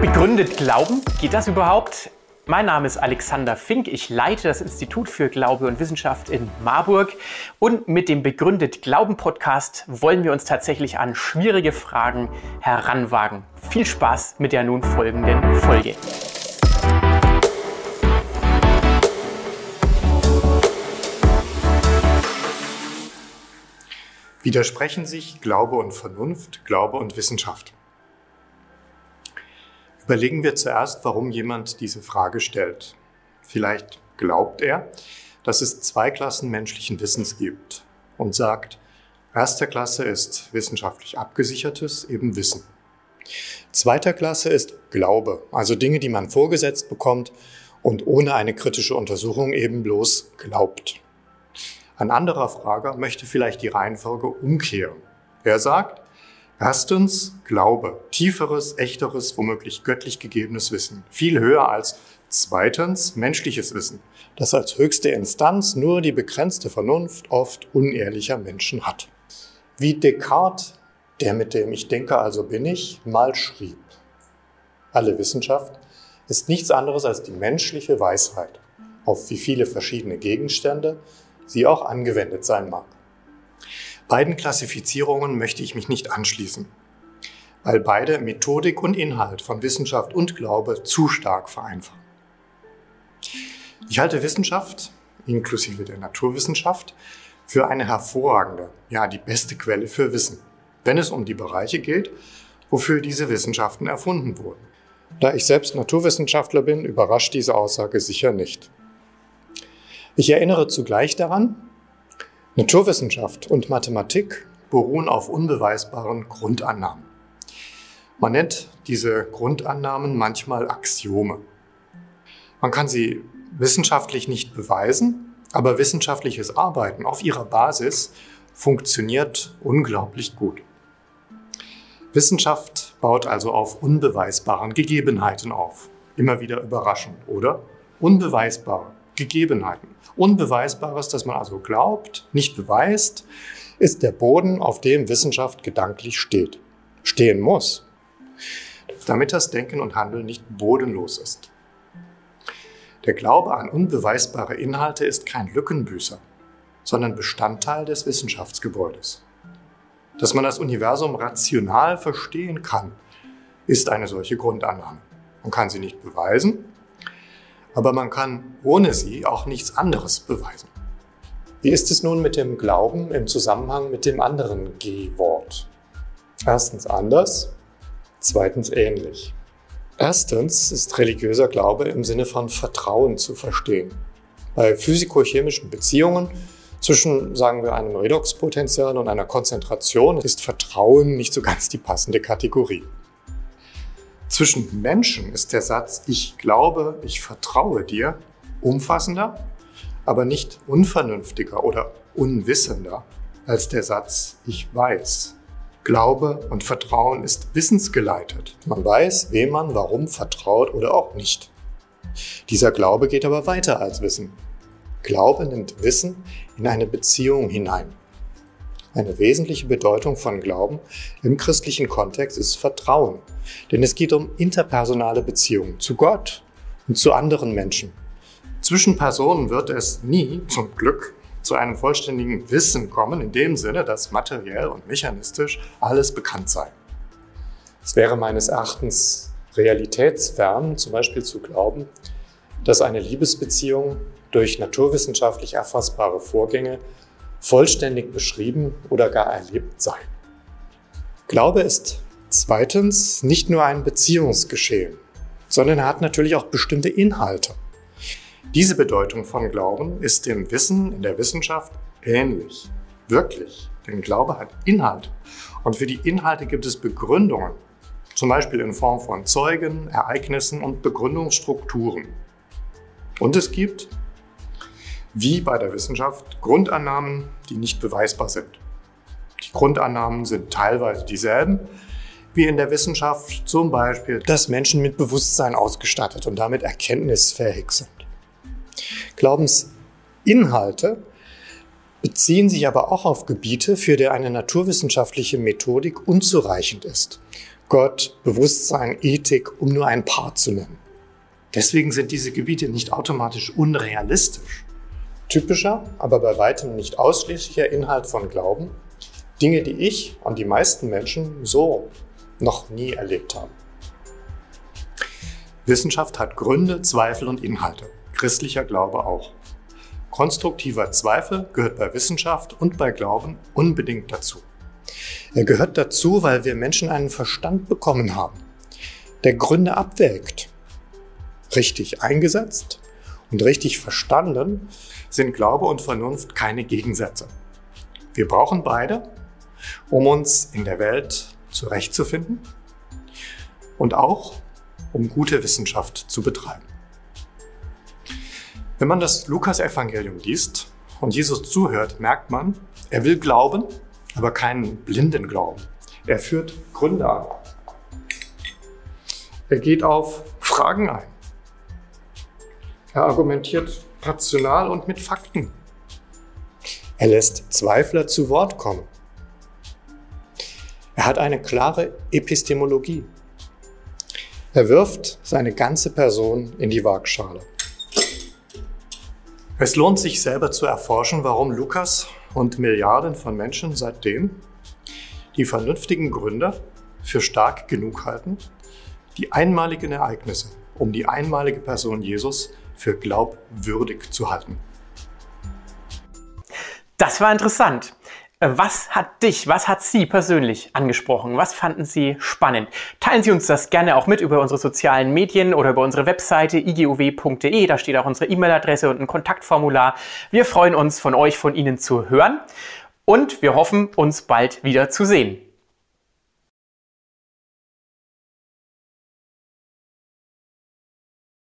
Begründet Glauben? Geht das überhaupt? Mein Name ist Alexander Fink. Ich leite das Institut für Glaube und Wissenschaft in Marburg. Und mit dem Begründet Glauben Podcast wollen wir uns tatsächlich an schwierige Fragen heranwagen. Viel Spaß mit der nun folgenden Folge. Widersprechen sich Glaube und Vernunft, Glaube und Wissenschaft? Überlegen wir zuerst, warum jemand diese Frage stellt. Vielleicht glaubt er, dass es zwei Klassen menschlichen Wissens gibt und sagt, erster Klasse ist wissenschaftlich abgesichertes, eben Wissen. Zweiter Klasse ist Glaube, also Dinge, die man vorgesetzt bekommt und ohne eine kritische Untersuchung eben bloß glaubt. Ein anderer Frager möchte vielleicht die Reihenfolge umkehren. Er sagt, Erstens Glaube, tieferes, echteres, womöglich göttlich gegebenes Wissen, viel höher als zweitens menschliches Wissen, das als höchste Instanz nur die begrenzte Vernunft oft unehrlicher Menschen hat. Wie Descartes, der mit dem Ich denke also bin ich, mal schrieb. Alle Wissenschaft ist nichts anderes als die menschliche Weisheit, auf wie viele verschiedene Gegenstände sie auch angewendet sein mag. Beiden Klassifizierungen möchte ich mich nicht anschließen, weil beide Methodik und Inhalt von Wissenschaft und Glaube zu stark vereinfachen. Ich halte Wissenschaft, inklusive der Naturwissenschaft, für eine hervorragende, ja die beste Quelle für Wissen, wenn es um die Bereiche geht, wofür diese Wissenschaften erfunden wurden. Da ich selbst Naturwissenschaftler bin, überrascht diese Aussage sicher nicht. Ich erinnere zugleich daran, Naturwissenschaft und Mathematik beruhen auf unbeweisbaren Grundannahmen. Man nennt diese Grundannahmen manchmal Axiome. Man kann sie wissenschaftlich nicht beweisen, aber wissenschaftliches Arbeiten auf ihrer Basis funktioniert unglaublich gut. Wissenschaft baut also auf unbeweisbaren Gegebenheiten auf. Immer wieder überraschend, oder? Unbeweisbare Gegebenheiten. Unbeweisbares, das man also glaubt, nicht beweist, ist der Boden, auf dem Wissenschaft gedanklich steht. Stehen muss. Damit das Denken und Handeln nicht bodenlos ist. Der Glaube an unbeweisbare Inhalte ist kein Lückenbüßer, sondern Bestandteil des Wissenschaftsgebäudes. Dass man das Universum rational verstehen kann, ist eine solche Grundannahme. Man kann sie nicht beweisen, aber man kann ohne sie auch nichts anderes beweisen. Wie ist es nun mit dem Glauben im Zusammenhang mit dem anderen G-Wort? Erstens anders, zweitens ähnlich. Erstens ist religiöser Glaube im Sinne von Vertrauen zu verstehen. Bei physikochemischen Beziehungen zwischen, sagen wir, einem Redoxpotential und einer Konzentration ist Vertrauen nicht so ganz die passende Kategorie. Zwischen Menschen ist der Satz Ich glaube, ich vertraue dir umfassender, aber nicht unvernünftiger oder unwissender als der Satz Ich weiß. Glaube und Vertrauen ist wissensgeleitet. Man weiß, wem man warum vertraut oder auch nicht. Dieser Glaube geht aber weiter als Wissen. Glaube nimmt Wissen in eine Beziehung hinein. Eine wesentliche Bedeutung von Glauben im christlichen Kontext ist Vertrauen, denn es geht um interpersonale Beziehungen zu Gott und zu anderen Menschen. Zwischen Personen wird es nie, zum Glück, zu einem vollständigen Wissen kommen, in dem Sinne, dass materiell und mechanistisch alles bekannt sei. Es wäre meines Erachtens realitätsfern, zum Beispiel zu glauben, dass eine Liebesbeziehung durch naturwissenschaftlich erfassbare Vorgänge vollständig beschrieben oder gar erlebt sein. Glaube ist zweitens nicht nur ein Beziehungsgeschehen, sondern er hat natürlich auch bestimmte Inhalte. Diese Bedeutung von Glauben ist dem Wissen in der Wissenschaft ähnlich. Wirklich. Denn Glaube hat Inhalt. Und für die Inhalte gibt es Begründungen. Zum Beispiel in Form von Zeugen, Ereignissen und Begründungsstrukturen. Und es gibt wie bei der Wissenschaft Grundannahmen, die nicht beweisbar sind. Die Grundannahmen sind teilweise dieselben wie in der Wissenschaft, zum Beispiel, dass Menschen mit Bewusstsein ausgestattet und damit erkenntnisfähig sind. Glaubensinhalte beziehen sich aber auch auf Gebiete, für die eine naturwissenschaftliche Methodik unzureichend ist. Gott, Bewusstsein, Ethik, um nur ein paar zu nennen. Deswegen sind diese Gebiete nicht automatisch unrealistisch. Typischer, aber bei weitem nicht ausschließlicher Inhalt von Glauben, Dinge, die ich und die meisten Menschen so noch nie erlebt haben. Wissenschaft hat Gründe, Zweifel und Inhalte. Christlicher Glaube auch. Konstruktiver Zweifel gehört bei Wissenschaft und bei Glauben unbedingt dazu. Er gehört dazu, weil wir Menschen einen Verstand bekommen haben, der Gründe abwägt. Richtig eingesetzt und richtig verstanden sind Glaube und Vernunft keine Gegensätze. Wir brauchen beide, um uns in der Welt zurechtzufinden und auch um gute Wissenschaft zu betreiben. Wenn man das Lukas-Evangelium liest und Jesus zuhört, merkt man, er will glauben, aber keinen blinden Glauben. Er führt Gründe an. Er geht auf Fragen ein. Er argumentiert rational und mit Fakten. Er lässt Zweifler zu Wort kommen. Er hat eine klare Epistemologie. Er wirft seine ganze Person in die Waagschale. Es lohnt sich selber zu erforschen, warum Lukas und Milliarden von Menschen seitdem die vernünftigen Gründe für stark genug halten, die einmaligen Ereignisse um die einmalige Person Jesus für glaubwürdig zu halten. Das war interessant. Was hat dich, was hat Sie persönlich angesprochen? Was fanden Sie spannend? Teilen Sie uns das gerne auch mit über unsere sozialen Medien oder über unsere Webseite iguw.de. Da steht auch unsere E-Mail-Adresse und ein Kontaktformular. Wir freuen uns, von euch, von Ihnen zu hören und wir hoffen, uns bald wieder zu sehen.